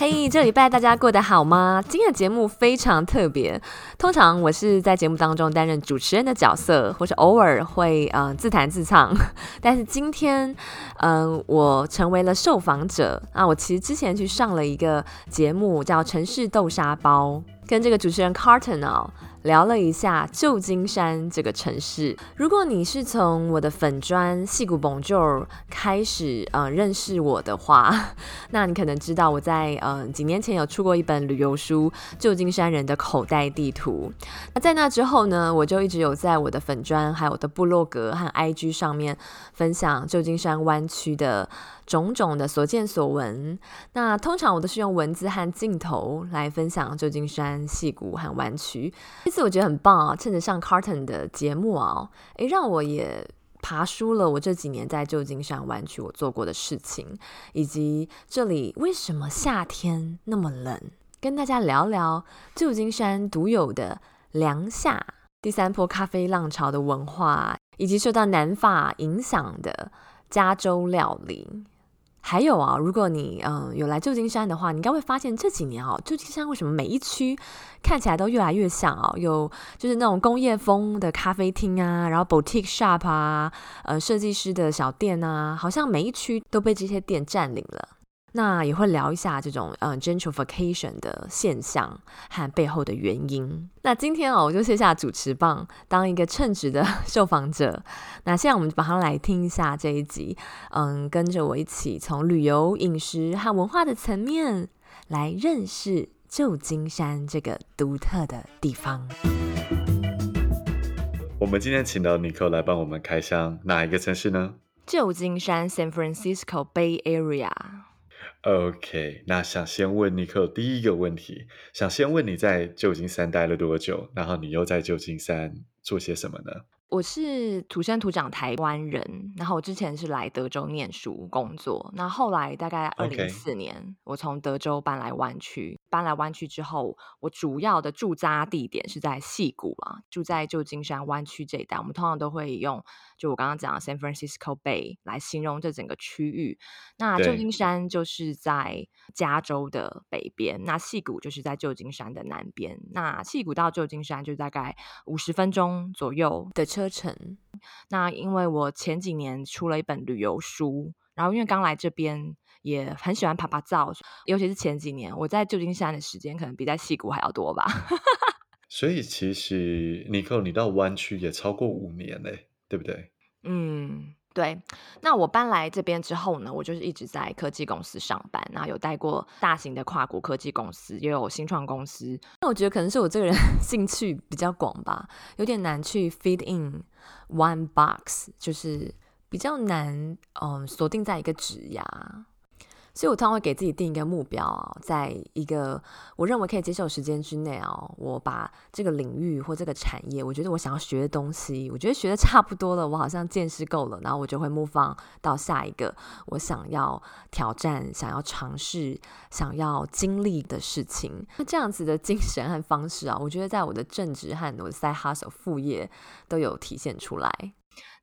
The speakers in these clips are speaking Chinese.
嘿，hey，这礼拜大家过得好吗？今天的节目非常特别。通常我是在节目当中担任主持人的角色，或是偶尔会呃自弹自唱。但是今天，嗯、我成为了受访者啊。我其实之前去上了一个节目，叫《城市豆沙包》，跟这个主持人 Carton 哦。聊了一下旧金山这个城市。如果你是从我的粉专矽谷蹦啾开始呃认识我的话，那你可能知道我在呃几年前有出过一本旅游书《旧金山人的口袋地图》。那在那之后呢，我就一直有在我的粉砖还有我的部落格和 IG 上面分享旧金山湾区的种种的所见所闻，那通常我都是用文字和镜头来分享旧金山、矽谷和湾区。这次我觉得很棒啊，趁着上 Carton 的节目啊，诶，让我也爬梳了我这几年在旧金山湾区我做过的事情，以及这里为什么夏天那么冷，跟大家聊聊旧金山独有的凉夏、第三波咖啡浪潮的文化，以及受到南法影响的加州料理。还有啊，如果你嗯、有来旧金山的话，你应该会发现这几年啊，旧金山为什么每一区看起来都越来越像啊？有就是那种工业风的咖啡厅啊，然后 boutique shop 啊，呃，设计师的小店啊，好像每一区都被这些店占领了。那也会聊一下这种嗯、呃、gentrification 的现象和背后的原因。那今天哦，我就卸下主持棒，当一个称职的 受访者。那现在我们马上来听一下这一集，嗯，跟着我一起从旅游、饮食和文化的层面来认识旧金山这个独特的地方。我们今天请到尼克来帮我们开箱哪一个城市呢？旧金山 （San Francisco Bay Area）。OK，那想先问尼可第一个问题，想先问你在旧金山待了多久？然后你又在旧金山做些什么呢？我是土生土长台湾人，然后我之前是来德州念书工作，那后来大概二零一四年.我从德州搬来湾区，搬来湾区之后，我主要的驻扎地点是在戏谷啊，住在旧金山湾区这一带，我们通常都会用就我刚刚讲的 San Francisco Bay 来形容这整个区域。那旧金山就是在加州的北边，那戏谷就是在旧金山的南边。那戏谷到旧金山就大概五十分钟左右的车车程。那因为我前几年出了一本旅游书，然后因为刚来这边也很喜欢爬爬照，尤其是前几年我在旧金山的时间可能比在西谷还要多吧。所以其实尼克，你到湾区也超过五年嘞，对不对？嗯。对，那我搬来这边之后呢，我就是一直在科技公司上班，那有带过大型的跨国科技公司，也有新创公司。那我觉得可能是我这个人 兴趣比较广吧，有点难去 fit in one box，就是比较难，嗯，锁定在一个职涯。所以我通常会给自己定一个目标啊，在一个我认为可以接受时间之内啊，我把这个领域或这个产业，我觉得我想要学的东西，我觉得学的差不多了，我好像见识够了，然后我就会 move on 到下一个我想要挑战、想要尝试、想要经历的事情。那这样子的精神和方式啊，我觉得在我的正职和我的 side hustle 副业都有体现出来。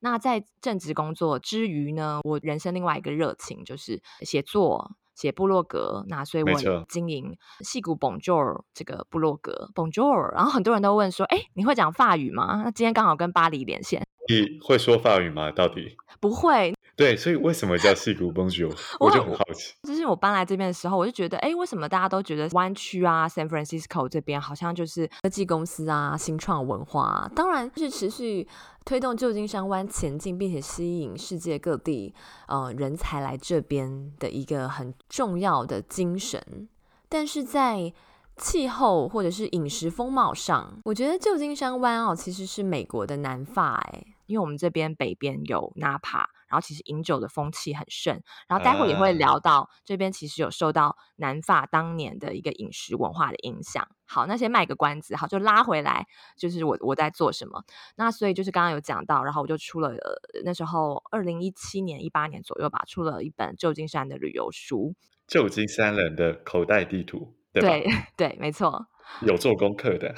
那在正职工作之余呢，我人生另外一个热情就是写作、写部落格。那所以我经营戏骨 Bonjour 这个部落格 Bonjour，然后很多人都问说：“哎，你会讲法语吗？”那今天刚好跟巴黎连线，你会说法语吗？到底不会。对，所以为什么叫矽谷 Bonjour？我就很好奇。就是我搬来这边的时候，我就觉得，哎，为什么大家都觉得湾区啊，San Francisco 这边好像就是科技公司啊，新创文化啊，当然是持续推动旧金山湾前进，并且吸引世界各地呃人才来这边的一个很重要的精神。但是在气候或者是饮食风貌上，我觉得旧金山湾哦，其实是美国的南法，哎，因为我们这边北边有纳帕。然后其实饮酒的风气很盛，然后待会也会聊到这边其实有受到南法当年的一个饮食文化的影响。好，那先卖个关子，好，就拉回来，就是我我在做什么。那所以就是刚刚有讲到，然后我就出了、呃、那时候二零一七年一八年左右吧，出了一本旧金山的旅游书，旧金山人的口袋地图，对吧？对 对，没错。有做功课的，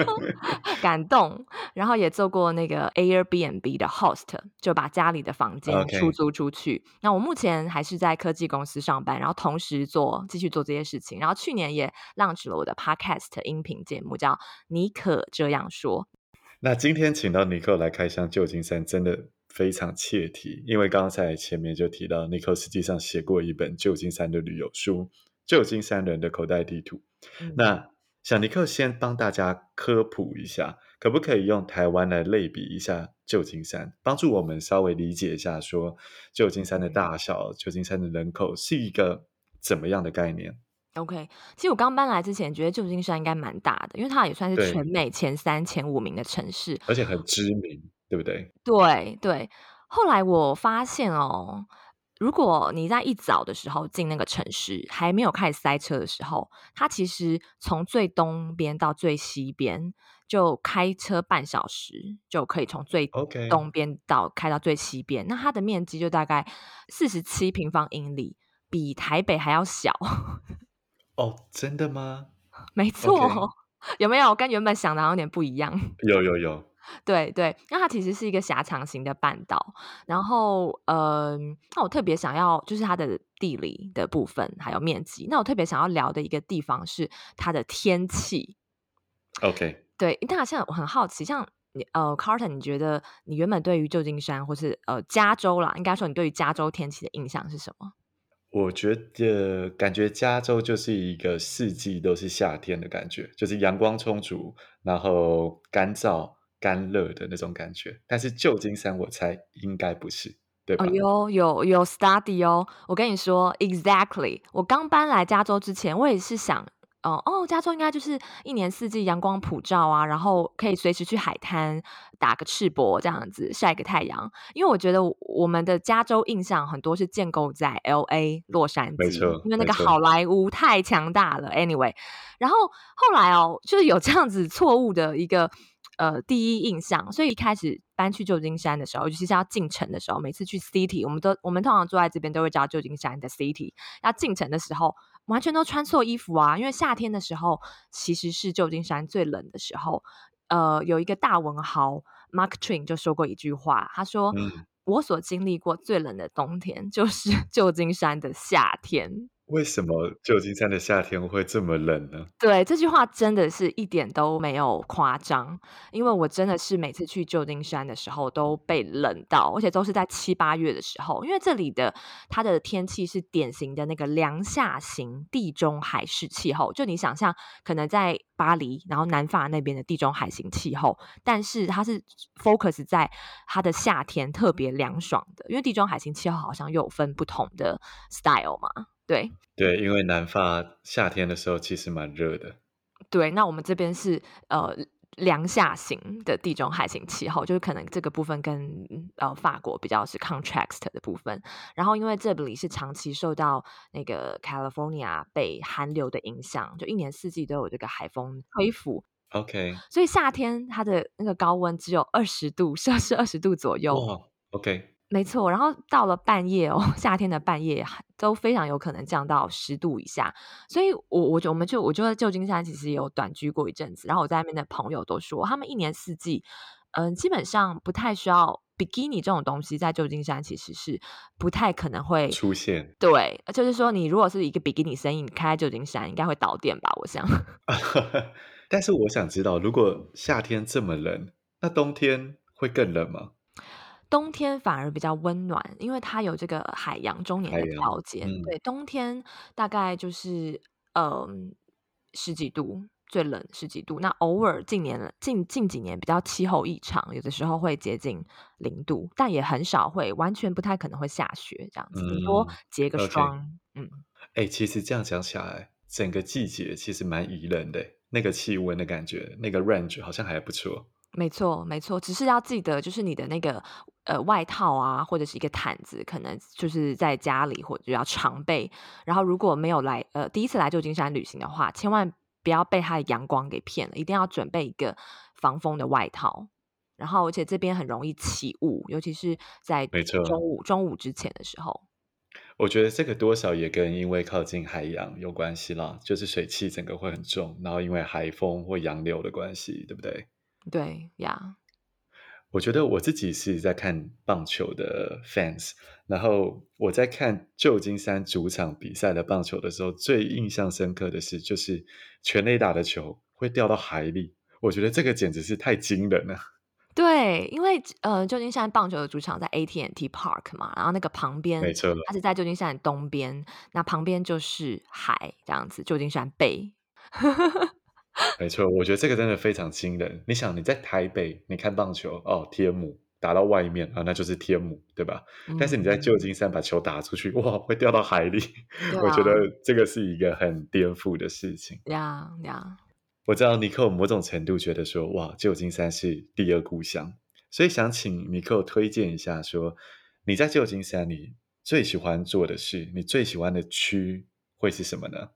感动。然后也做过那个 Airbnb 的 host，就把家里的房间出租出去。那我目前还是在科技公司上班，然后同时做继续做这些事情。然后去年也 launch 了我的 podcast 音频节目，叫尼可这样说。那今天请到尼克来开箱旧金山，真的非常切题，因为刚才前面就提到尼克实际上写过一本旧金山的旅游书《旧金山人的口袋地图》。嗯、那小尼克先帮大家科普一下，可不可以用台湾来类比一下旧金山，帮助我们稍微理解一下，说旧金山的大小、旧金山的人口是一个怎么样的概念？OK，其实我刚搬来之前觉得旧金山应该蛮大的，因为它也算是全美前三、前五名的城市，而且很知名，对不对？对对。后来我发现哦。如果你在一早的时候进那个城市，还没有开始塞车的时候，它其实从最东边到最西边就开车半小时就可以从最东边到开到最西边。那它的面积就大概四十七平方英里，比台北还要小。哦，真的吗？没错.有没有跟原本想的有点不一样？有有有。对对，那它其实是一个狭长型的半岛，然后嗯、呃，那我特别想要就是它的地理的部分还有面积，那我特别想要聊的一个地方是它的天气。OK，对，那好像我很好奇，像你呃，Carlton，你觉得你原本对于旧金山或是呃加州啦，应该说你对于加州天气的印象是什么？我觉得感觉加州就是一个四季都是夏天的感觉，就是阳光充足，然后干燥。干热的那种感觉，但是旧金山我猜应该不是，对吧？哦，有有有 study 哦，我跟你说，exactly。我刚搬来加州之前，我也是想，哦哦，加州应该就是一年四季阳光普照啊，然后可以随时去海滩打个赤膊这样子晒个太阳。因为我觉得我们的加州印象很多是建构在 LA 洛杉矶，没错，因为那个好莱坞太强大了。Anyway，然后后来哦，就是有这样子错误的一个。呃，第一印象，所以一开始搬去旧金山的时候，尤其是要进城的时候，每次去 City，我们都我们通常坐在这边都会叫旧金山的 City。要进城的时候，完全都穿错衣服啊，因为夏天的时候其实是旧金山最冷的时候。呃，有一个大文豪 Mark Twain 就说过一句话，他说：“嗯、我所经历过最冷的冬天，就是 旧金山的夏天。”为什么旧金山的夏天会这么冷呢？对，这句话真的是一点都没有夸张，因为我真的是每次去旧金山的时候都被冷到，而且都是在七八月的时候，因为这里的它的天气是典型的那个凉夏型地中海式气候，就你想象可能在巴黎，然后南法那边的地中海型气候，但是它是 focus 在它的夏天特别凉爽的，因为地中海型气候好像又有分不同的 style 嘛。对对，因为南法夏天的时候其实蛮热的。对，那我们这边是呃凉夏型的地中海型气候，就是可能这个部分跟呃法国比较是 contrast 的部分。然后因为这里是长期受到那个 California 北寒流的影响，就一年四季都有这个海风吹拂。OK，所以夏天它的那个高温只有二十度，摄氏二十度左右。哦，OK。没错，然后到了半夜哦，夏天的半夜都非常有可能降到十度以下，所以我我我们就我就在旧金山其实也有短居过一阵子，然后我在那边的朋友都说，他们一年四季，嗯、呃，基本上不太需要比基尼这种东西，在旧金山其实是不太可能会出现。对，就是说你如果是一个比基尼生意，你开在旧金山应该会倒店吧？我想。但是我想知道，如果夏天这么冷，那冬天会更冷吗？冬天反而比较温暖，因为它有这个海洋中年的调节。嗯、对，冬天大概就是嗯、呃、十几度，最冷十几度。那偶尔近年近近几年比较气候异常，有的时候会接近零度，但也很少会完全不太可能会下雪这样子，顶、嗯、多结个霜。嗯，哎、欸，其实这样讲起来，整个季节其实蛮宜人的，那个气温的感觉，那个 range 好像还不错。没错，没错，只是要记得，就是你的那个呃外套啊，或者是一个毯子，可能就是在家里或者要常备。然后如果没有来呃第一次来旧金山旅行的话，千万不要被它的阳光给骗了，一定要准备一个防风的外套。然后而且这边很容易起雾，尤其是在中午中午之前的时候。我觉得这个多少也跟因为靠近海洋有关系啦，就是水汽整个会很重，然后因为海风或洋流的关系，对不对？对呀，我觉得我自己是在看棒球的 fans，然后我在看旧金山主场比赛的棒球的时候，最印象深刻的是，就是全垒打的球会掉到海里，我觉得这个简直是太惊人了。对，因为呃，旧金山棒球的主场在 AT&T Park 嘛，然后那个旁边，没错，它是在旧金山的东边，那旁边就是海，这样子，旧金山 Bay。没错，我觉得这个真的非常惊人。你想你在台北，你看棒球哦，天母打到外面啊，那就是天母，对吧？嗯、但是你在旧金山把球打出去，哇，会掉到海里。啊、我觉得这个是一个很颠覆的事情。呀呀，我知道尼克某种程度觉得说，哇，旧金山是第二故乡，所以想请尼克推荐一下说，说你在旧金山你最喜欢做的事，你最喜欢的区会是什么呢？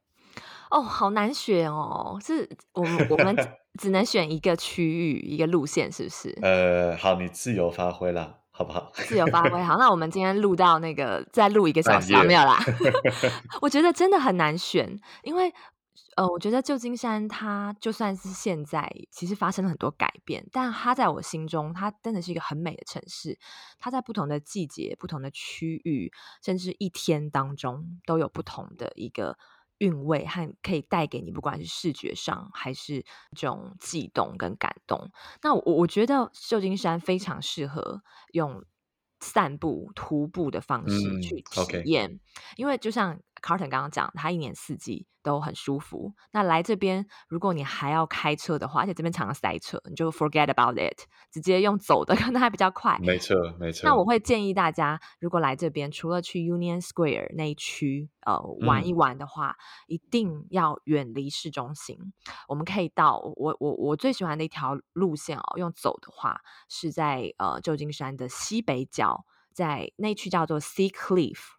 哦，好难选哦！是我们我们 只能选一个区域一个路线，是不是？呃，好，你自由发挥啦，好不好？自由发挥，好。那我们今天录到那个再录一个小时，没有啦。我觉得真的很难选，因为呃，我觉得旧金山它就算是现在其实发生了很多改变，但它在我心中，它真的是一个很美的城市。它在不同的季节、不同的区域，甚至一天当中，都有不同的一个。韵味和可以带给你，不管是视觉上还是这种悸动跟感动。那我我觉得旧金山非常适合用散步、徒步的方式去体验，嗯 okay、因为就像 Carton 刚刚讲，他一年四季都很舒服。那来这边，如果你还要开车的话，而且这边常常塞车，你就 forget about it，直接用走的可能还比较快。没错，没错。那我会建议大家，如果来这边，除了去 Union Square 那一区呃玩一玩的话，嗯、一定要远离市中心。我们可以到我我我最喜欢的一条路线哦，用走的话是在呃旧金山的西北角，在那一区叫做 Sea Cliff。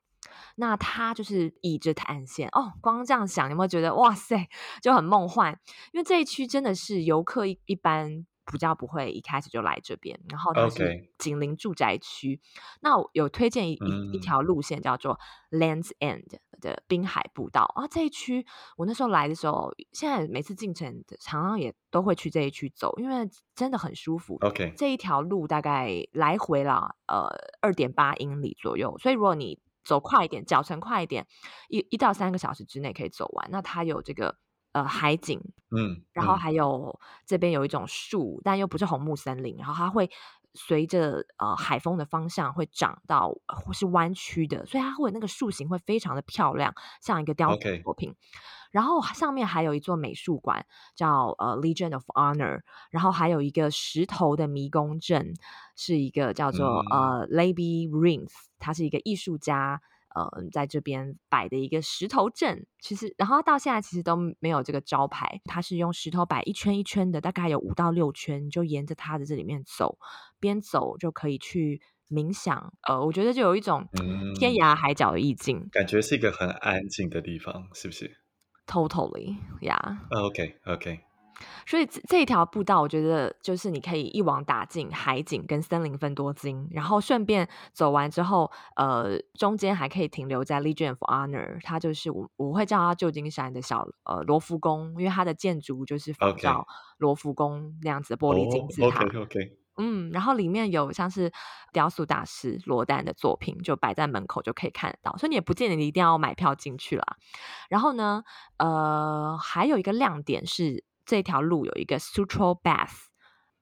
那它就是倚着海岸线哦，光这样想，有没有觉得哇塞，就很梦幻？因为这一区真的是游客一一般比较不会一开始就来这边，然后它是紧邻住宅区。那我有推荐一一条路线叫做 Lands End 的滨海步道啊，这一区我那时候来的时候，现在每次进城常常也都会去这一区走，因为真的很舒服。OK，这一条路大概来回了呃二点八英里左右，所以如果你走快一点，脚程快一点，一一到三个小时之内可以走完。那它有这个呃海景，嗯，嗯，然后还有这边有一种树，但又不是红木森林，然后它会随着呃海风的方向会长到或是弯曲的，所以它会那个树形会非常的漂亮，像一个雕塑作品。然后上面还有一座美术馆，叫呃 Legion of Honor，然后还有一个石头的迷宫镇，是一个叫做、嗯、呃 Labby Reinth，他是一个艺术家，呃在这边摆的一个石头阵。其实，然后到现在其实都没有这个招牌，它是用石头摆一圈一圈的，大概有五到六圈，就沿着它的这里面走，边走就可以去冥想。呃，我觉得就有一种天涯海角的意境，嗯、感觉是一个很安静的地方，是不是？Totally, yeah. 所以这这一条步道，我觉得就是你可以一网打尽海景跟森林分多金，然后顺便走完之后，呃，中间还可以停留在 Legion of Honor，它就是我我会叫它旧金山的小呃罗浮宫，因为它的建筑就是仿照罗浮宫那样子的玻璃金字塔。OK, OK. 嗯，然后里面有像是雕塑大师罗丹的作品，就摆在门口就可以看得到，所以你也不见得你一定要买票进去啦。然后呢，呃，还有一个亮点是这条路有一个 Sutro Bath。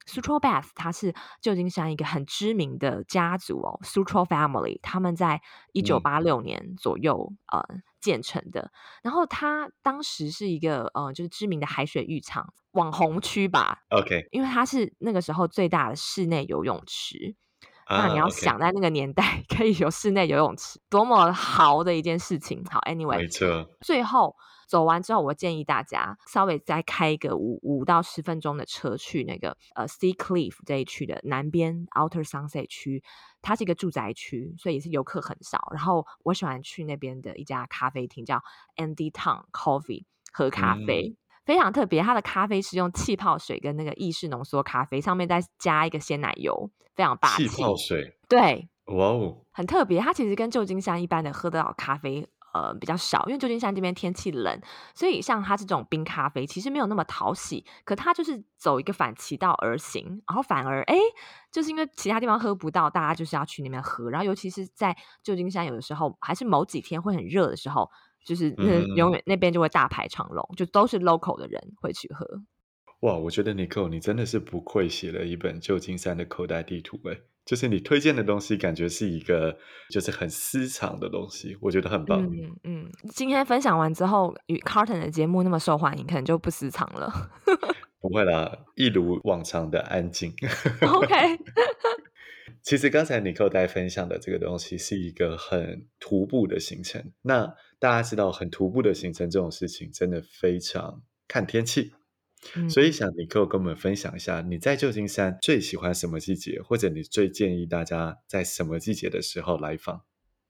Sutro Bath，它是旧金山一个很知名的家族哦，Sutro Family，他们在一九八六年左右、嗯、呃建成的。然后它当时是一个呃就是知名的海水浴场网红区吧。OK，因为它是那个时候最大的室内游泳池。那你要想在那个年代可以有室内游泳池，多么豪的一件事情。好，Anyway，没错。最后走完之后，我建议大家稍微再开一个五五到十分钟的车去那个呃 Sea Cliff 这一区的南边 Outer Sunset 区，它是一个住宅区，所以也是游客很少。然后我喜欢去那边的一家咖啡厅，叫 Andy Tong Coffee 喝咖啡。嗯非常特别，它的咖啡是用气泡水跟那个意式浓缩咖啡，上面再加一个鲜奶油，非常霸气。气泡水，对，哇哦，很特别。它其实跟旧金山一般的喝得到咖啡，呃，比较少，因为旧金山这边天气冷，所以像它这种冰咖啡其实没有那么讨喜。可它就是走一个反其道而行，然后反而哎，就是因为其他地方喝不到，大家就是要去那边喝。然后尤其是在旧金山，有的时候还是某几天会很热的时候。就是那永远那边就会大排长龙，嗯，就都是 local 的人会去喝。哇，我觉得 Nicole 你真的是不愧写了一本旧金山的口袋地图诶，就是你推荐的东西，感觉是一个就是很私藏的东西，我觉得很棒。嗯嗯，今天分享完之后，与 Carton 的节目那么受欢迎，可能就不私藏了。不会啦，一如往常的安静。OK。其实刚才 Nicole 带分享的这个东西是一个很徒步的行程。那大家知道，很徒步的行程这种事情真的非常看天气。嗯、所以想 Nicole 跟我们分享一下，你在旧金山最喜欢什么季节，或者你最建议大家在什么季节的时候来访？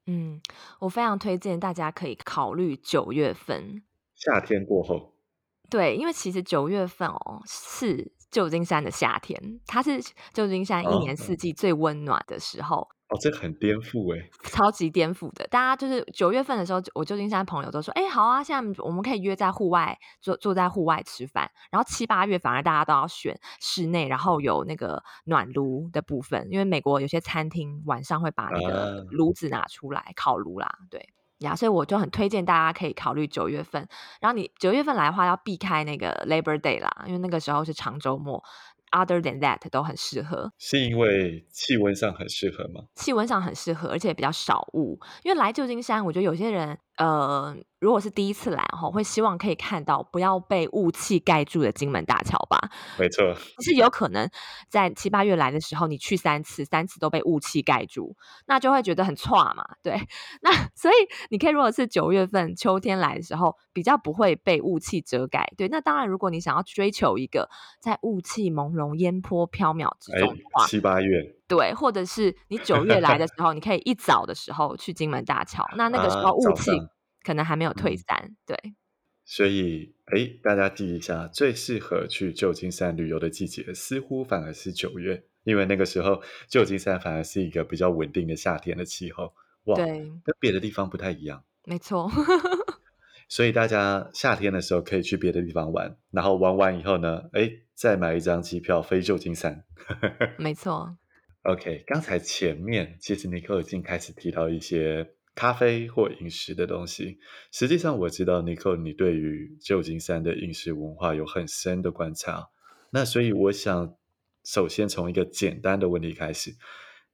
嗯，我非常推荐大家可以考虑九月份，夏天过后。对，因为其实九月份哦是。旧金山的夏天，它是旧金山一年四季最温暖的时候。哦，哦这很颠覆哎，超级颠覆的。大家就是九月份的时候，我旧金山朋友都说：“哎，好啊，现在我们可以约在户外坐坐在户外吃饭。”然后七八月反而大家都要选室内，然后有那个暖炉的部分，因为美国有些餐厅晚上会把那个炉子拿出来，啊、烤炉啦，对。呀，所以我就很推荐大家可以考虑九月份。然后你九月份来的话，要避开那个 Labor Day 啦，因为那个时候是长周末。Other than that，都很适合。是因为气温上很适合吗？气温上很适合，而且比较少雾。因为来旧金山，我觉得有些人，呃。如果是第一次来哈，会希望可以看到不要被雾气盖住的金门大桥吧？没错，是有可能在七八月来的时候，你去三次，三次都被雾气盖住，那就会觉得很差嘛。对，那所以你可以如果是九月份秋天来的时候，比较不会被雾气遮盖。对，那当然，如果你想要追求一个在雾气朦胧、烟波飘渺之中的话，七八月对，或者是你九月来的 时候，你可以一早的时候去金门大桥，那那个时候雾气。啊可能还没有退散，嗯、对。所以，哎，大家记一下，最适合去旧金山旅游的季节，似乎反而是九月，因为那个时候旧金山反而是一个比较稳定的夏天的气候。哇，对，跟别的地方不太一样。没错。所以大家夏天的时候可以去别的地方玩，然后玩完以后呢，哎，再买一张机票飞旧金山。没错。OK，刚才前面其实 Nicole 已经开始提到一些。咖啡或饮食的东西，实际上我知道，Nicole，你对于旧金山的饮食文化有很深的观察。那所以我想，首先从一个简单的问题开始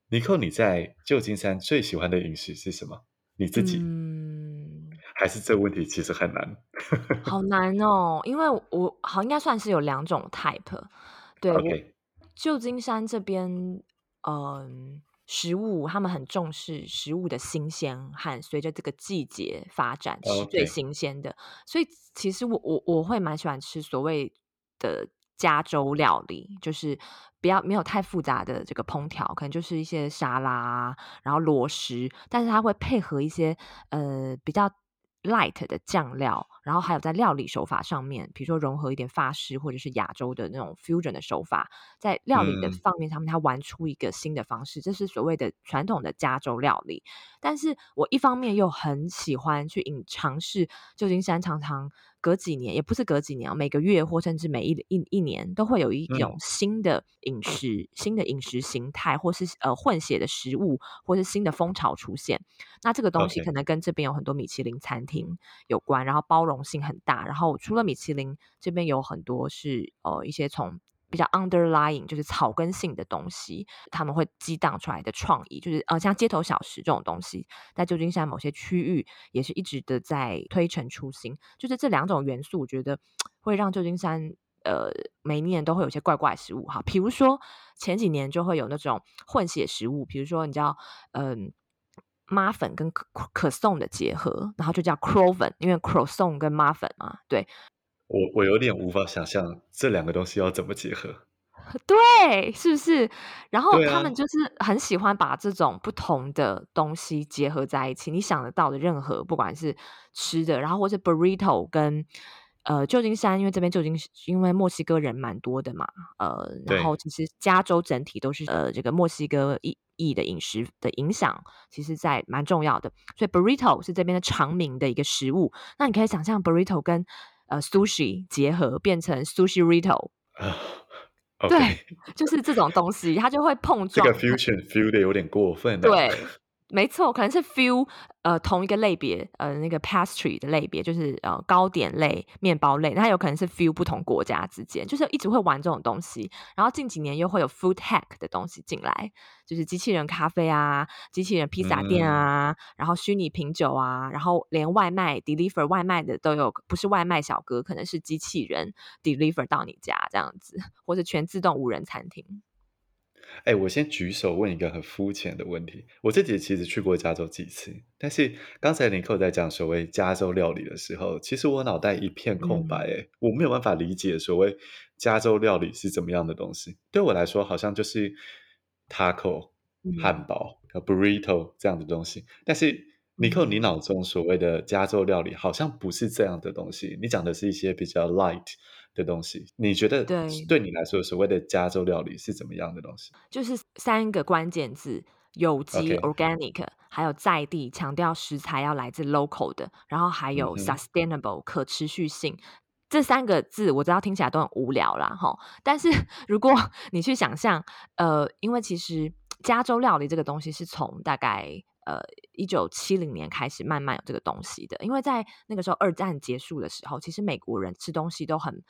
，Nicole，你在旧金山最喜欢的饮食是什么？你自己？嗯，还是这问题其实很难？好难哦，因为我好应该算是有两种 type。对，Okay. 旧金山这边，嗯。食物，他们很重视食物的新鲜和随着这个季节发展是最新鲜的。所以其实我我我会蛮喜欢吃所谓的加州料理，就是不要没有太复杂的这个烹调，可能就是一些沙拉，然后螺食，但是它会配合一些呃比较 light 的酱料。然后还有在料理手法上面，比如说融合一点法式或者是亚洲的那种 fusion 的手法，在料理的方面上面，他玩出一个新的方式，这是所谓的传统的加州料理。但是我一方面又很喜欢去饮尝试旧金山，常常隔几年，也不是隔几年，每个月或甚至每一一一年都会有一种新的饮食、新的饮食形态，或是呃混血的食物，或是新的风潮出现。那这个东西可能跟这边有很多米其林餐厅有关，然后包容。容性很大，然后除了米其林这边有很多是呃一些从比较 underlying 就是草根性的东西，他们会激荡出来的创意，就是呃像街头小食这种东西，在旧金山某些区域也是一直的在推陈出新，就是这两种元素，我觉得会让旧金山呃，每年都会有些怪怪食物哈，比如说前几年就会有那种混血食物，比如说你知道，嗯，妈粉跟可可颂的结合，然后就叫 Croissant，因为 Croissant 跟妈粉嘛，对。我我有点无法想象这两个东西要怎么结合。对，是不是？然后他们就是很喜欢把这种不同的东西结合在一起。啊、你想得到的任何，不管是吃的，然后或是 burrito 跟呃旧金山，因为这边旧金因为墨西哥人蛮多的嘛，呃，然后其实加州整体都是呃这个墨西哥裔裔的饮食的影响，其实在蛮重要的。所以 burrito 是这边的长名的一个食物。那你可以想象 burrito 跟呃 sushi 结合变成 sushi rito。Okay. 对，就是这种东西，它就会碰撞。这个 fusion feel 的有点过分。对。没错，可能是 few 呃同一个类别呃那个 pastry 的类别，就是呃糕点类、面包类，它有可能是 few 不同国家之间，就是一直会玩这种东西。然后近几年又会有 food hack 的东西进来，就是机器人咖啡啊、机器人披萨店啊，嗯、然后虚拟品酒啊，然后连外卖 deliver 外卖的都有，不是外卖小哥，可能是机器人 deliver 到你家这样子，或者全自动无人餐厅。哎，我先举手问一个很肤浅的问题。我自己其实去过加州几次，但是刚才尼克在讲所谓加州料理的时候，其实我脑袋一片空白。哎、嗯，我没有办法理解所谓加州料理是怎么样的东西。对我来说，好像就是 taco、汉堡和 burrito 这样的东西。但是尼克，你脑中所谓的加州料理好像不是这样的东西。你讲的是一些比较 light。的东西，你觉得对对你来说，所谓的加州料理是怎么样的东西？就是三个关键字：有机 Okay.（organic），还有在地，强调食材要来自 local 的，然后还有 sustainable、嗯、可持续性。这三个字我知道听起来都很无聊啦，哈。但是 如果你去想象，呃，因为其实加州料理这个东西是从大概。呃，一九七零年开始慢慢有这个东西的，因为在那个时候二战结束的时候，其实美国人吃东西都很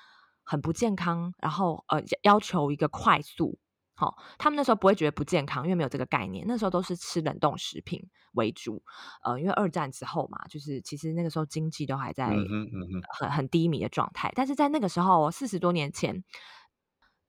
很不健康，然后呃要求一个快速，好、哦，他们那时候不会觉得不健康，因为没有这个概念，那时候都是吃冷冻食品为主，呃，因为二战之后嘛，就是其实那个时候经济都还在很很低迷的状态，但是在那个时候四十多年前。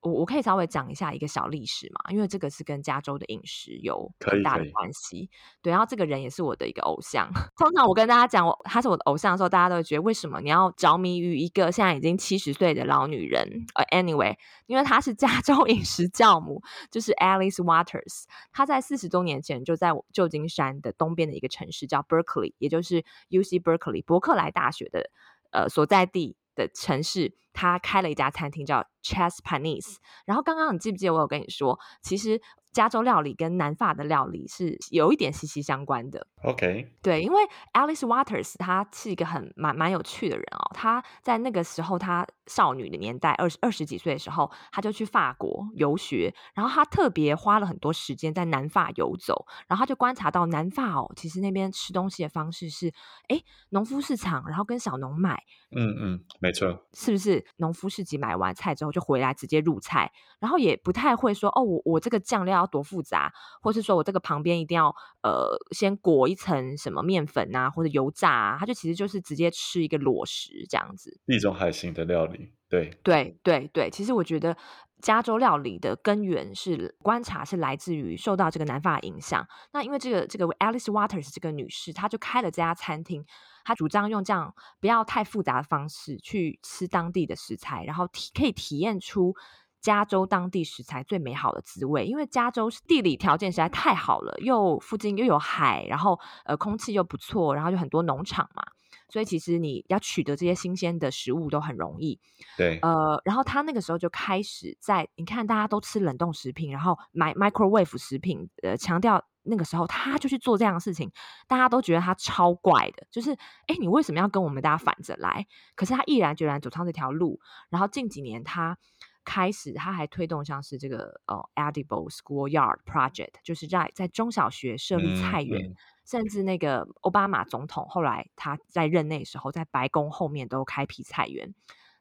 我我可以稍微讲一下一个小历史嘛，因为这个是跟加州的饮食有很大的关系。对，然后这个人也是我的一个偶像。通常我跟大家讲我他是我的偶像的时候，大家都会觉得为什么你要着迷于一个现在已经七十岁的老女人？呃，anyway，因为她是加州饮食教母，就是 Alice Waters。她在四十多年前就在旧金山的东边的一个城市叫 Berkeley，也就是 UC Berkeley 伯克莱大学的呃所在地。的城市，他开了一家餐厅叫 Chess Panisse。然后刚刚你记不记得我有跟你说，其实。加州料理跟南法的料理是有一点息息相关的。OK，对，因为 Alice Waters 她是一个很蛮蛮有趣的人哦。她在那个时候，她少女的年代，二十二十几岁的时候，她就去法国游学，然后她特别花了很多时间在南法游走，然后她就观察到南法哦，其实那边吃东西的方式是，哎，农夫市场，然后跟小农买，嗯嗯，没错，是不是？农夫市集买完菜之后就回来直接入菜，然后也不太会说哦，我我这个酱料。要多复杂，或是说我这个旁边一定要呃先裹一层什么面粉啊，或者油炸啊，它就其实就是直接吃一个裸食这样子。地中海型的料理，对对对对。其实我觉得加州料理的根源是观察，是来自于受到这个南法影响。那因为这个这个 Alice Waters 这个女士，她就开了这家餐厅，她主张用这样不要太复杂的方式去吃当地的食材，然后体可以体验出。加州当地食材最美好的滋味，因为加州地理条件实在太好了，又附近又有海，然后呃空气又不错，然后就很多农场嘛，所以其实你要取得这些新鲜的食物都很容易。对，呃，然后他那个时候就开始在你看大家都吃冷冻食品，然后买 microwave 食品，呃，强调那个时候他就去做这样的事情，大家都觉得他超怪的，就是哎，你为什么要跟我们大家反着来？可是他毅然决然走上这条路，然后近几年他。开始，他还推动像是这个呃，Edible Schoolyard Project，就是在在中小学设立菜园，嗯嗯、甚至那个奥巴马总统后来他在任内的时候，在白宫后面都开辟菜园，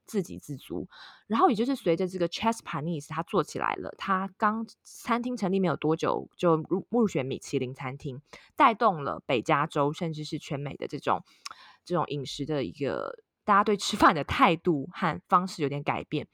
自给自足。然后也就是随着这个 Chess Panisse 他做起来了，他刚餐厅成立没有多久就入入选米其林餐厅，带动了北加州甚至是全美的这种这种饮食的一个。大家对吃饭的态度和方式有点改变，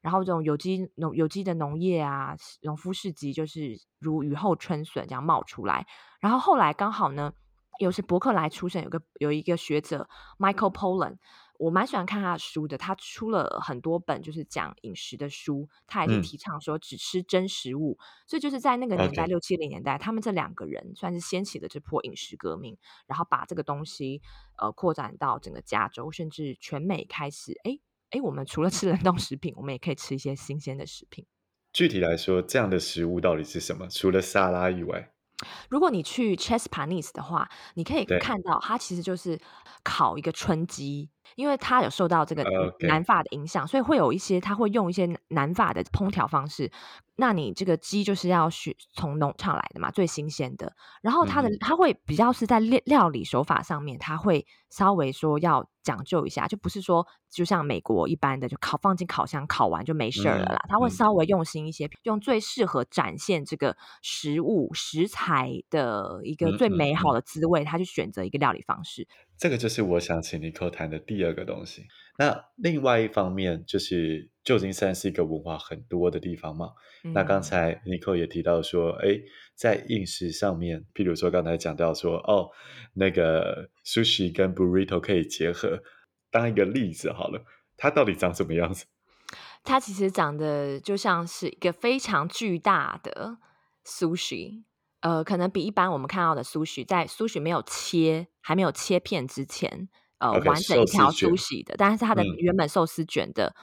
然后这种有机农有机的农业啊，农夫市集就是如雨后春笋这样冒出来。然后后来刚好呢，又是伯克莱出生，有个有一个学者 Michael Pollan。我蛮喜欢看他的书的，他出了很多本就是讲饮食的书，他也是提倡说只吃真食物，嗯、所以就是在那个年代六七零年代，他们这两个人算是掀起了这波饮食革命，然后把这个东西呃扩展到整个加州，甚至全美开始，哎哎，我们除了吃冷冻食品，我们也可以吃一些新鲜的食品。具体来说，这样的食物到底是什么？除了沙拉以外，如果你去 Chess Panisse 的话，你可以看到它其实就是烤一个春鸡。因为他有受到这个南法的影响.所以会有一些他会用一些南法的烹调方式。那你这个鸡就是要选从农场来的嘛，最新鲜的。然后它的它、嗯、会比较是在料料理手法上面，它会稍微说要讲究一下，就不是说就像美国一般的就烤放进烤箱烤完就没事了啦。它、嗯、会稍微用心一些，嗯、用最适合展现这个食物食材的一个最美好的滋味，他、嗯嗯嗯、去选择一个料理方式。这个就是我想请 Nicole 谈的第二个东西。那另外一方面就是。旧金山是一个文化很多的地方嘛？嗯、那刚才 Nicole 也提到说，哎，在饮食上面，譬如说刚才讲到说，哦，那个 sushi 跟 burrito 可以结合，当一个例子好了，它到底长什么样子？它其实长得就像是一个非常巨大的 sushi，呃，可能比一般我们看到的 sushi，在 sushi 没有切还没有切片之前，呃，okay, 完整一条 sushi 的，但是它的原本寿司卷的。嗯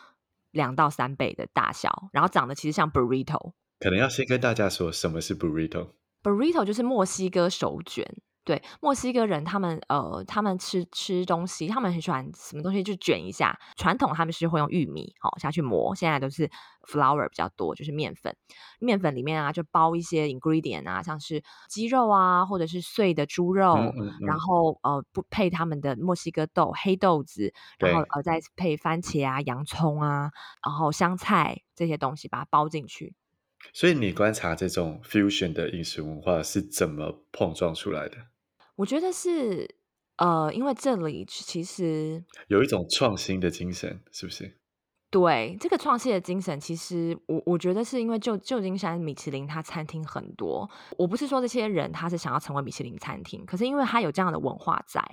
两到三倍的大小，然后长得其实像 burrito。可能要先跟大家说什么是 burrito。burrito 就是墨西哥手卷。对，墨西哥人他们呃，他们吃吃东西，他们很喜欢什么东西就卷一下。传统他们是会用玉米好、哦、下去磨，现在都是 flour 比较多，就是面粉。面粉里面啊就包一些 ingredient 啊，像是鸡肉啊，或者是碎的猪肉，嗯嗯嗯、然后呃不配他们的墨西哥豆黑豆子，然后呃再配番茄啊、洋葱啊，然后香菜这些东西把它包进去。所以你观察这种 fusion 的饮食文化是怎么碰撞出来的？我觉得是，呃，因为这里其实有一种创新的精神，是不是？对，这个创新的精神，其实我我觉得是因为旧旧金山米其林它餐厅很多，我不是说这些人他是想要成为米其林餐厅，可是因为他有这样的文化在，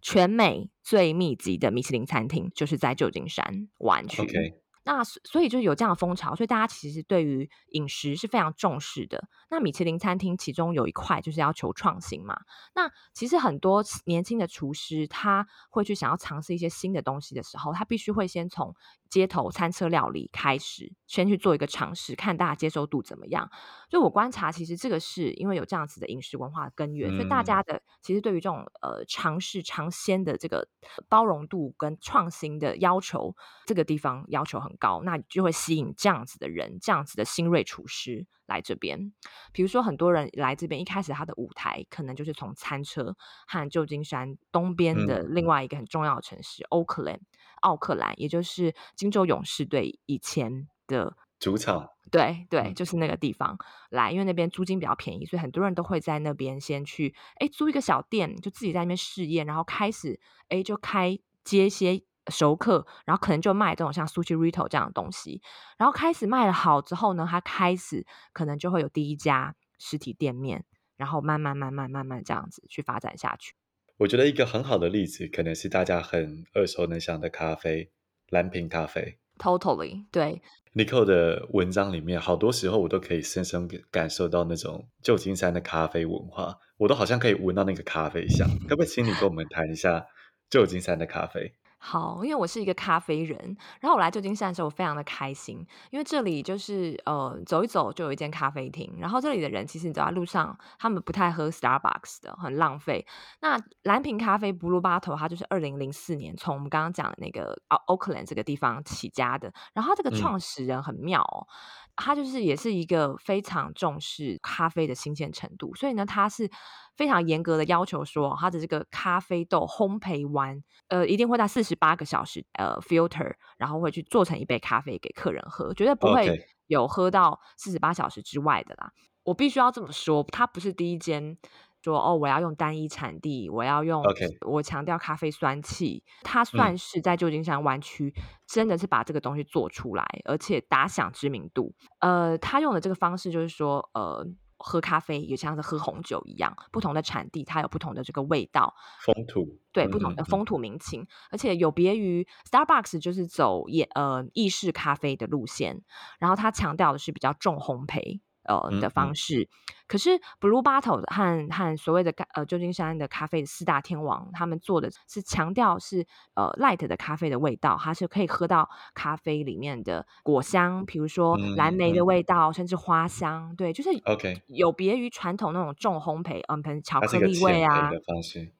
全美最密集的米其林餐厅就是在旧金山湾区。Okay. 那所以就是有这样的风潮，所以大家其实对于饮食是非常重视的。那米其林餐厅其中有一块就是要求创新嘛。那其实很多年轻的厨师他会去想要尝试一些新的东西的时候，他必须会先从街头餐车料理开始，先去做一个尝试，看大家接受度怎么样。就我观察，其实这个是因为有这样子的饮食文化的根源，嗯、所以大家的其实对于这种呃尝试尝鲜的这个包容度跟创新的要求，这个地方要求很高，那就会吸引这样子的人，这样子的新锐厨师来这边。比如说，很多人来这边，一开始他的舞台可能就是从餐车和旧金山东边的另外一个很重要的城市奥克兰，奥克兰，也就是金州勇士队以前的主场。对对，就是那个地方来，因为那边租金比较便宜，所以很多人都会在那边先去，哎，租一个小店，就自己在那边试验，然后开始，哎，就开接一些。熟客，然后可能就卖这种像 Sushi Rito 这样的东西，然后开始卖了好之后呢，他开始可能就会有第一家实体店面，然后慢慢慢慢慢慢这样子去发展下去。我觉得一个很好的例子，可能是大家很耳熟能详的咖啡，蓝瓶咖啡。Totally，对。Nicole 的文章里面，好多时候我都可以深深感受到那种旧金山的咖啡文化，我都好像可以闻到那个咖啡香。可不可以请你跟我们谈一下旧金山的咖啡？好，因为我是一个咖啡人，然后我来旧金山的时候，我非常的开心，因为这里就是呃走一走就有一间咖啡厅，然后这里的人其实你走在路上，他们不太喝 Starbucks 的，很浪费。那蓝瓶咖啡 Blue Bottle 它就是二零零四年从我们刚刚讲的那个 Oakland 这个地方起家的，然后这个创始人很妙哦。嗯他就是也是一个非常重视咖啡的新鲜程度，所以呢，他是非常严格的要求说，他的这个咖啡豆烘焙完，呃，一定会在四十八个小时，呃，filter，然后会去做成一杯咖啡给客人喝，绝对不会有喝到四十八小时之外的啦。我必须要这么说，他不是第一间说哦，我要用单一产地，我要用.我强调咖啡酸气，它算是在旧金山湾区真的是把这个东西做出来，嗯、而且打响知名度。呃，他用的这个方式就是说，呃，喝咖啡也像是喝红酒一样，不同的产地它有不同的这个味道，风土对不同的风土民情，嗯嗯嗯，而且有别于 Starbucks 就是走也呃意式咖啡的路线，然后他强调的是比较重烘焙。呃的方式，嗯。嗯，可是 Blue Bottle 和和所谓的呃旧金山的咖啡的四大天王，他们做的是强调是呃 light 的咖啡的味道，它是可以喝到咖啡里面的果香，比如说蓝莓的味道，甚至花香，对，就是 OK 有别于传统那种重烘焙，嗯，巧克力味啊，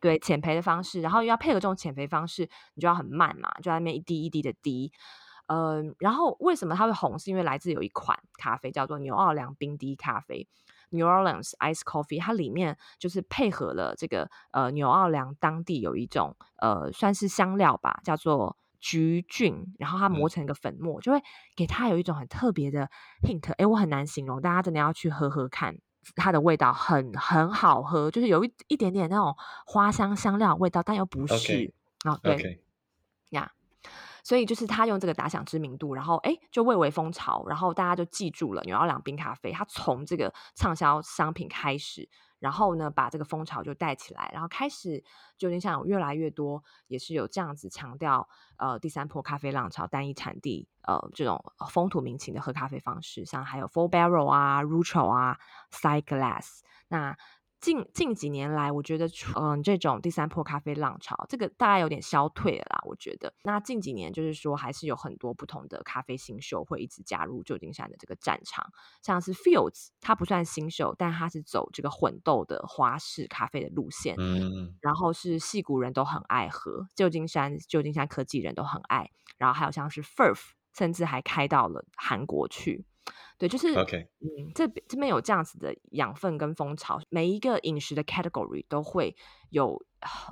对，浅焙的方式，然后又要配合这种浅焙方式，你就要很慢嘛，就在那边一滴一滴的滴。呃，然后为什么它会红？是因为来自有一款咖啡叫做牛奥良冰滴咖啡 （New Orleans Ice Coffee），它里面就是配合了这个呃牛奥良当地有一种呃算是香料吧，叫做橘菌，然后它磨成一个粉末，嗯、就会给它有一种很特别的 hint。哎，我很难形容，大家真的要去喝喝看，它的味道很很好喝，就是有一一点点那种花香香料味道，但又不是。哦，对，呀.所以就是他用这个打响知名度，然后哎，就蔚为风潮，然后大家就记住了纽奥良冰咖啡。他从这个畅销商品开始，然后呢，把这个风潮就带起来，然后开始旧金山有越来越多也是有这样子强调呃第三波咖啡浪潮单一产地呃这种风土民情的喝咖啡方式，像还有 Four Barrel 啊、Rucho 啊、Side Glass 那。近近几年来，我觉得，嗯，这种第三波咖啡浪潮，这个大概有点消退了啦。我觉得，那近几年就是说，还是有很多不同的咖啡新秀会一直加入旧金山的这个战场，像是 Fields，它不算新秀，但它是走这个混豆的花式咖啡的路线，嗯，然后是戏骨人都很爱喝，旧金山旧金山科技人都很爱，然后还有像是 Firth，甚至还开到了韩国去。对，就是 OK，嗯，这这边有这样子的养分跟风潮，每一个饮食的 category 都会有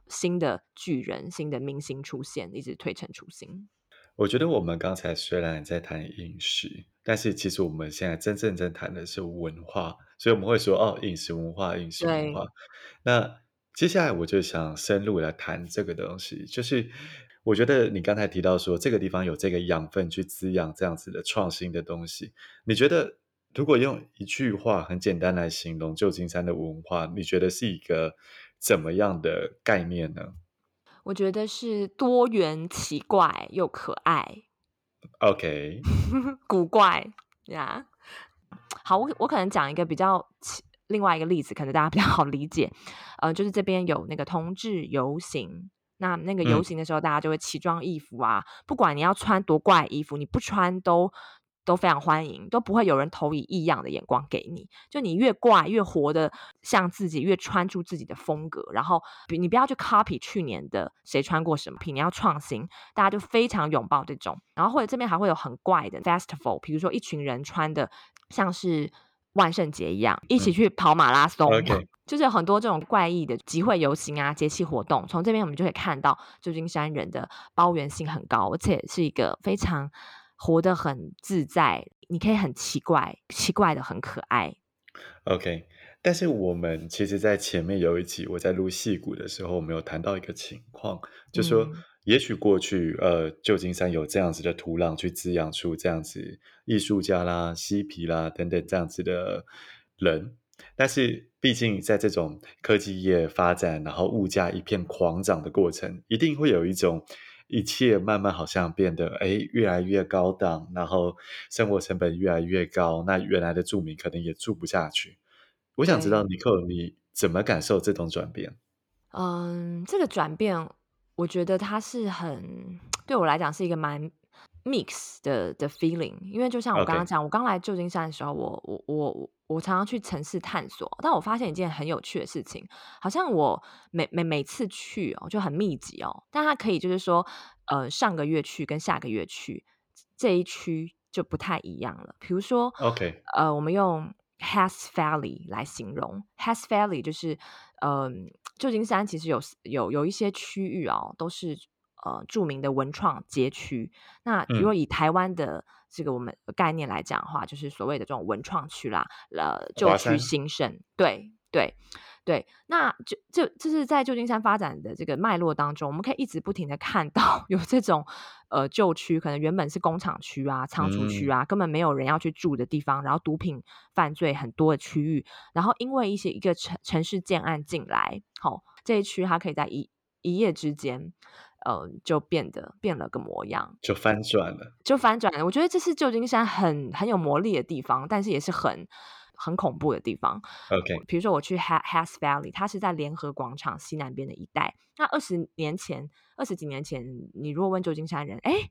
新的巨人、新的明星出现，一直推陈出新。我觉得我们刚才虽然在谈饮食，但是其实我们现在真正在谈的是文化，所以我们会说哦，饮食文化，饮食文化。那接下来我就想深入来谈这个东西，就是。我觉得你刚才提到说这个地方有这个养分去滋养这样子的创新的东西，你觉得如果用一句话很简单来形容旧金山的文化，你觉得是一个怎么样的概念呢？我觉得是多元、奇怪又可爱。OK，古怪呀。Yeah. 好，我我可能讲一个比较另外一个例子，可能大家比较好理解。呃，就是这边有那个同志游行。那那个游行的时候，大家就会奇装异服啊，嗯、不管你要穿多怪衣服，你不穿都都非常欢迎，都不会有人投以异样的眼光给你。就你越怪越活得像自己，越穿出自己的风格，然后你不要去 copy 去年的谁穿过什么品，你要创新，大家就非常拥抱这种。然后或者这边还会有很怪的 festival，比如说一群人穿的像是。万圣节一样，一起去跑马拉松，嗯 okay. 就是有很多这种怪异的集会游行啊、节气活动。从这边我们就可以看到，旧金山人的包容性很高，而且是一个非常活得很自在。你可以很奇怪，奇怪的很可爱。OK，但是我们其实，在前面有一集我在录戏骨的时候，我们有谈到一个情况，就说。嗯也许过去，呃，旧金山有这样子的土壤去滋养出这样子艺术家啦、嬉皮啦等等这样子的人，但是毕竟在这种科技业发展，然后物价一片狂涨的过程，一定会有一种一切慢慢好像变得哎越来越高档，然后生活成本越来越高，那原来的住民可能也住不下去。我想知道尼克，你怎么感受这种转变？嗯，这个转变。我觉得它是很对我来讲是一个蛮 mix 的的 feeling，因为就像我刚刚讲.我刚来旧金山的时候，我我我我常常去城市探索，但我发现一件很有趣的事情，好像我每每每次去哦就很密集哦，但它可以就是说，呃，上个月去跟下个月去这一区就不太一样了。比如说，OK，呃，我们用 Hass Valley 来形容，Hass Valley 就是嗯。呃旧金山其实有有有一些区域哦，都是呃著名的文创街区。那如果以台湾的这个我们概念来讲的话，嗯、就是所谓的这种文创区啦，呃，旧区新生，对对。对，那就就就是在旧金山发展的这个脉络当中，我们可以一直不停的看到 有这种呃旧区，可能原本是工厂区啊、仓储区啊，根本没有人要去住的地方，然后毒品犯罪很多的区域，然后因为一些一个城城市建案进来，好、哦，这一区它可以在一一夜之间，呃，就变得变了个模样，就翻转了，就翻转了。我觉得这是旧金山很很有魔力的地方，但是也是很。很恐怖的地方。OK，比如说我去 Hess Valley，它是在联合广场西南边的一带。那二十年前，二十几年前，你如果问旧金山人，哎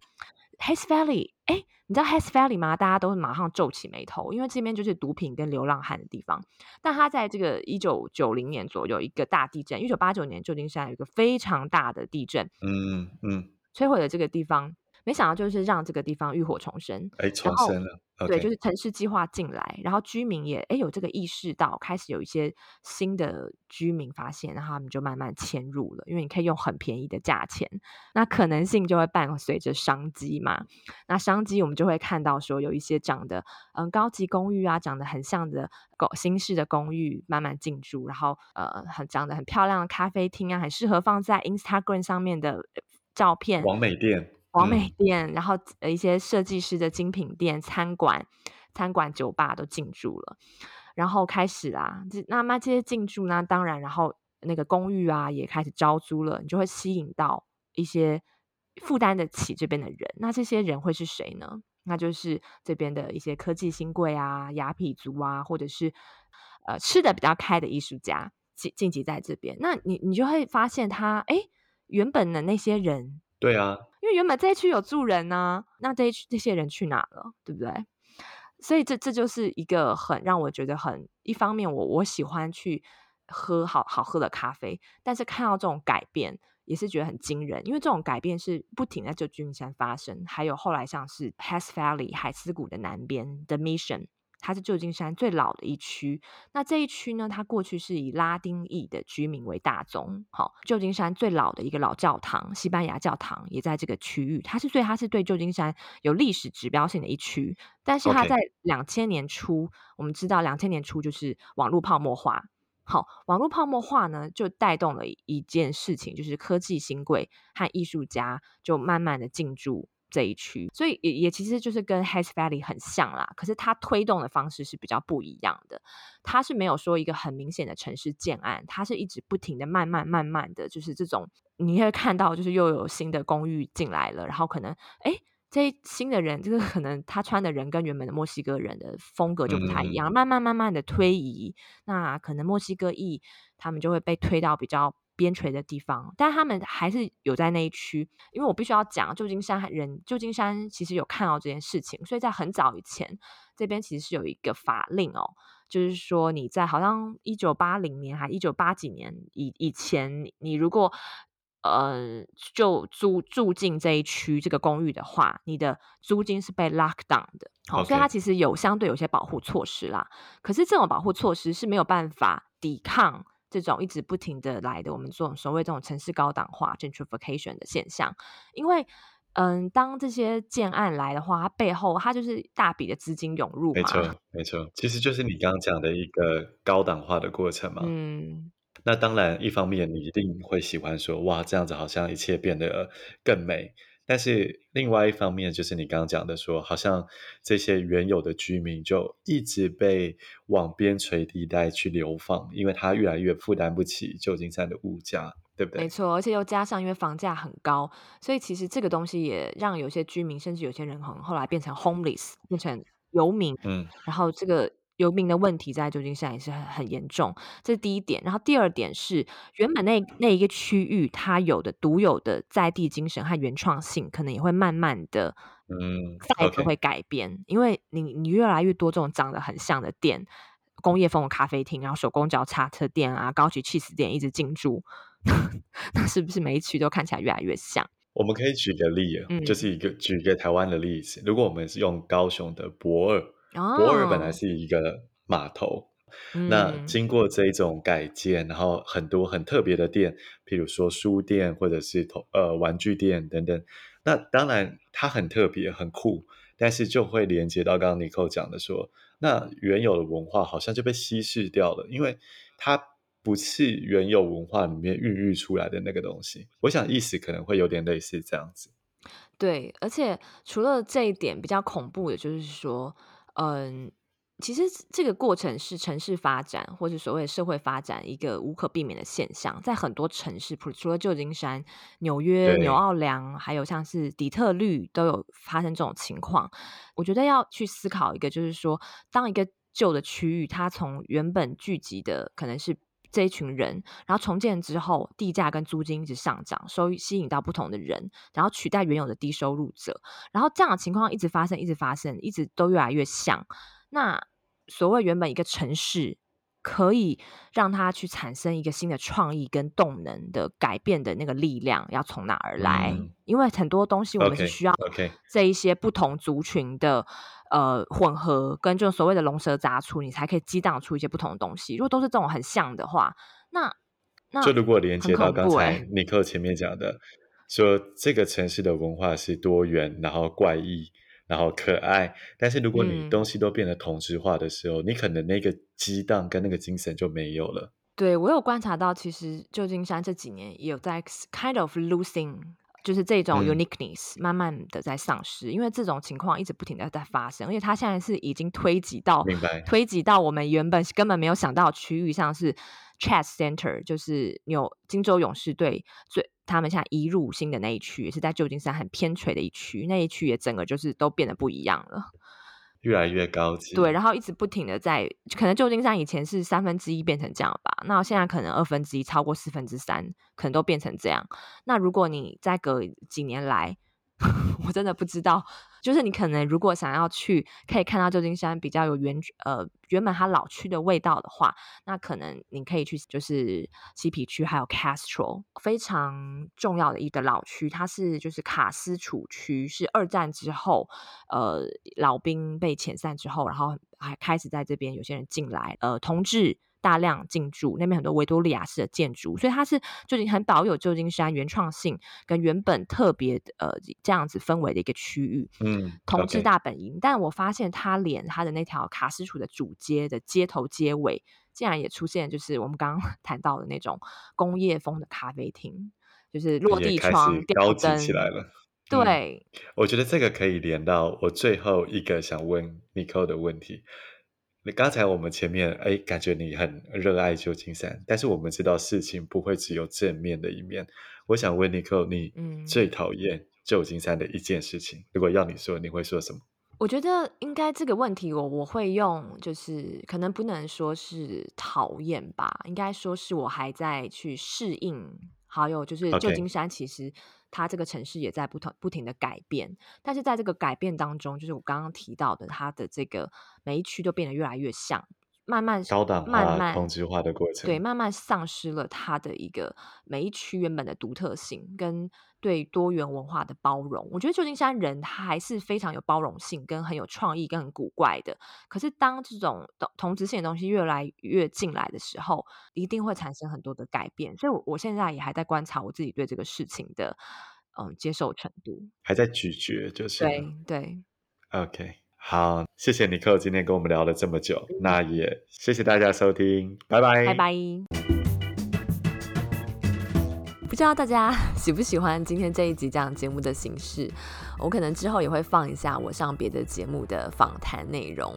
，Hess Valley，哎，你知道 Hess Valley 吗？大家都会马上皱起眉头，因为这边就是毒品跟流浪汉的地方。但它在这个一九九零年左右一个大地震，一九八九年旧金山有一个非常大的地震，嗯嗯，摧毁了这个地方。没想到就是让这个地方浴火重生，哎，重生了。对，就是城市计划进来，然后居民也哎有这个意识到，开始有一些新的居民发现，然后他们就慢慢迁入了，因为你可以用很便宜的价钱，那可能性就会伴随着商机嘛。那商机我们就会看到说，有一些长得嗯高级公寓啊，长得很像的新式的公寓慢慢进驻，然后呃很长得很漂亮的咖啡厅啊，很适合放在 Instagram 上面的照片，网美店。网美店，嗯、然后一些设计师的精品店、餐馆、餐馆、酒吧都进驻了，然后开始啦，那那这些进驻呢，当然，然后那个公寓啊也开始招租了，你就会吸引到一些负担得起这边的人。那这些人会是谁呢？那就是这边的一些科技新贵啊、雅痞族啊，或者是呃吃的比较开的艺术家进晋级在这边。那你你就会发现他，哎，原本的那些人。对啊，因为原本这一区有住人呢、啊，那这一区这些人去哪了，对不对？所以这这就是一个很让我觉得很一方面我，我喜欢去喝好好喝的咖啡，但是看到这种改变也是觉得很惊人，因为这种改变是不停在旧金山发生，还有后来像是 Hess Valley 海斯谷的南边的 Mission。它是旧金山最老的一区，那这一区呢，它过去是以拉丁裔的居民为大宗。好，旧金山最老的一个老教堂，西班牙教堂也在这个区域。它是，所以它是对旧金山有历史指标性的一区。但是它在两千年初.我们知道两千年初就是网络泡沫化。好，网络泡沫化呢，就带动了一件事情，就是科技新贵和艺术家就慢慢的进驻。这一区，所以也也其实就是跟 Hess Valley 很像啦，可是它推动的方式是比较不一样的。它是没有说一个很明显的城市建案，它是一直不停的慢慢慢慢的就是这种，你会看到就是又有新的公寓进来了，然后可能哎，这新的人这个可能他穿的人跟原本的墨西哥人的风格就不太一样，嗯、慢慢慢慢的推移，那可能墨西哥裔他们就会被推到比较。边陲的地方，但他们还是有在那一区，因为我必须要讲，旧金山人，旧金山其实有看到这件事情，所以在很早以前，这边其实是有一个法令哦，就是说你在好像一九八零年还一九八几年以以前，你如果呃就租住进这一区这个公寓的话，你的租金是被 lock down 的，好.所以它其实有相对有些保护措施啦，可是这种保护措施是没有办法抵抗。这种一直不停的来的，我们这种所谓这种城市高档化 gentrification 的现象，因为嗯，当这些建案来的话，它背后它就是大笔的资金涌入嘛，没错没错，其实就是你刚刚讲的一个高档化的过程嘛。嗯，那当然，一方面你一定会喜欢说，哇，这样子好像一切变得更美。但是另外一方面，就是你刚刚讲的说，好像这些原有的居民就一直被往边陲地带去流放，因为他越来越负担不起旧金山的物价，对不对？没错，而且又加上因为房价很高，所以其实这个东西也让有些居民，甚至有些人可能后来变成 homeless，变成游民。嗯，然后这个。游民的问题在旧金山也是很很严重，这是第一点。然后第二点是，原本那那一个区域它有的独有的在地精神和原创性，可能也会慢慢的，嗯，再一个会改变。嗯 okay. 因为你你越来越多这种长得很像的店，工业风的咖啡厅，然后手工脚叉车店啊，高级起司店一直进驻，那是不是每一区都看起来越来越像？我们可以举个例，嗯，就是一个举一个台湾的例子，如果我们是用高雄的博二。驳二本来是一个码头，哦、那经过这一种改建，然后很多很特别的店，譬如说书店或者是呃玩具店等等。那当然它很特别很酷，但是就会连接到刚刚尼可讲的说，那原有的文化好像就被稀释掉了，因为它不是原有文化里面孕育出来的那个东西。我想意思可能会有点类似这样子。对，而且除了这一点比较恐怖的，就是说，嗯。其实这个过程是城市发展，或是所谓社会发展一个无可避免的现象，在很多城市，除了旧金山、纽约、纽奥良，还有像是底特律，都有发生这种情况。我觉得要去思考一个，就是说，当一个旧的区域，它从原本聚集的可能是这一群人，然后重建之后，地价跟租金一直上涨，收吸引到不同的人，然后取代原有的低收入者，然后这样的情况一直发生，一直发生，一直都越来越像。那所谓原本一个城市可以让它去产生一个新的创意跟动能的改变的那个力量要从哪儿来？嗯、因为很多东西我们是需要这一些不同族群的.呃混合跟这种所谓的龙蛇杂处，你才可以激荡出一些不同的东西。如果都是这种很像的话，那那就如果连接到刚才尼克前面讲的，说这个城市的文化是多元，然后怪异。然后可爱，但是如果你东西都变得同质化的时候，嗯、你可能那个激荡跟那个精神就没有了。对，我有观察到，其实旧金山这几年也有在 kind of losing，就是这种 uniqueness、嗯、慢慢的在丧失，因为这种情况一直不停的在发生，而且它现在是已经推及到，推及到我们原本根本没有想到区域上是。Chess Center 就是有金州勇士队最他们现在移入新的那一区，也是在旧金山很偏垂的一区，那一区也整个就是都变得不一样了，越来越高级。对，然后一直不停的在，可能旧金山以前是三分之一变成这样吧，那现在可能二分之一超过四分之三，可能都变成这样。那如果你再隔几年来，我真的不知道。就是你可能如果想要去，可以看到旧金山比较有原呃原本它老区的味道的话，那可能你可以去就是西皮区还有 Castro 非常重要的一个老区，它是就是卡斯楚区，是二战之后呃老兵被遣散之后，然后还开始在这边有些人进来呃同志。大量进驻那边很多维多利亚式的建筑，所以它是就已经很保有旧金山原创性跟原本特别呃这样子氛围的一个区域。嗯，同志大本营。但我发现它连它的那条卡斯楚的主街的街头街尾，竟然也出现就是我们刚刚 谈到的那种工业风的咖啡厅，就是落地窗、吊灯起来了。对、嗯，我觉得这个可以连到我最后一个想问 Nicole 的问题。你刚才我们前面哎，感觉你很热爱旧金山，但是我们知道事情不会只有正面的一面。我想问尼克，你最讨厌旧金山的一件事情，嗯，如果要你说，你会说什么？我觉得应该这个问题我我会用，就是可能不能说是讨厌吧，应该说是我还在去适应。还有就是旧金山其实。它这个城市也在不同不停的改变，但是在这个改变当中，就是我刚刚提到的，它的这个每一区都变得越来越像，慢慢高档化、慢慢同质化的过程，对，慢慢丧失了它的一个每一区原本的独特性跟对多元文化的包容。我觉得旧金山人他还是非常有包容性，跟很有创意，跟很古怪的。可是当这种同质性的东西越来越进来的时候，一定会产生很多的改变。所以，我我现在也还在观察我自己对这个事情的嗯接受程度，还在咀嚼，就是对对。OK。好，谢谢尼克今天跟我们聊了这么久，那也谢谢大家收听，拜拜，拜拜。不知道大家 喜不喜欢今天这一集这样节目的形式，我可能之后也会放一下我上别的节目的访谈内容。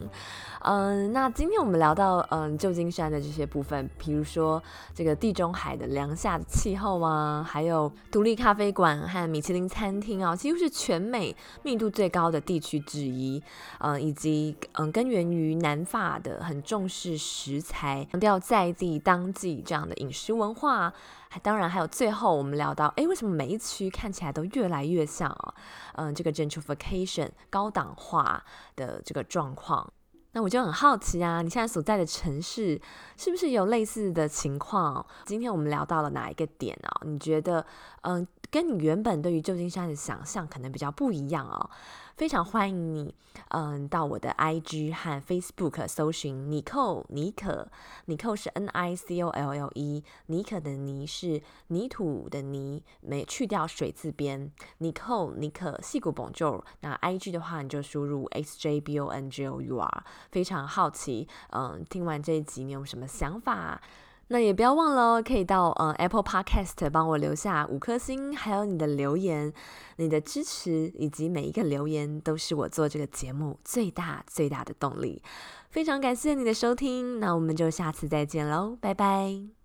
嗯，那今天我们聊到嗯旧金山的这些部分，比如说这个地中海的凉夏的气候啊，还有独立咖啡馆和米其林餐厅啊，几乎是全美密度最高的地区之一。嗯，以及嗯根源于南法的很重视食材，强调在地当季这样的饮食文化。当然还有最后我们聊到，哎，为什么每一区看起来都越来越像啊？嗯，这个 gentrification 高档化的这个状况。那我就很好奇啊，你现在所在的城市是不是有类似的情况？今天我们聊到了哪一个点哦？你觉得，嗯，跟你原本对于旧金山的想象可能比较不一样哦。非常欢迎你，嗯，到我的 IG 和 Facebook 搜寻尼寇尼可，尼寇是 N I C O L L E，尼可的尼是泥土的泥，没去掉水字边，尼寇尼可矽谷 Bonjour。那 IG 的话，你就输入 S J B O N G O U R。非常好奇，嗯，听完这一集你有什么想法？那也不要忘了哦，可以到嗯 Apple Podcast 帮我留下五颗星，还有你的留言，你的支持以及每一个留言都是我做这个节目最大最大的动力。非常感谢你的收听，那我们就下次再见喽，拜拜。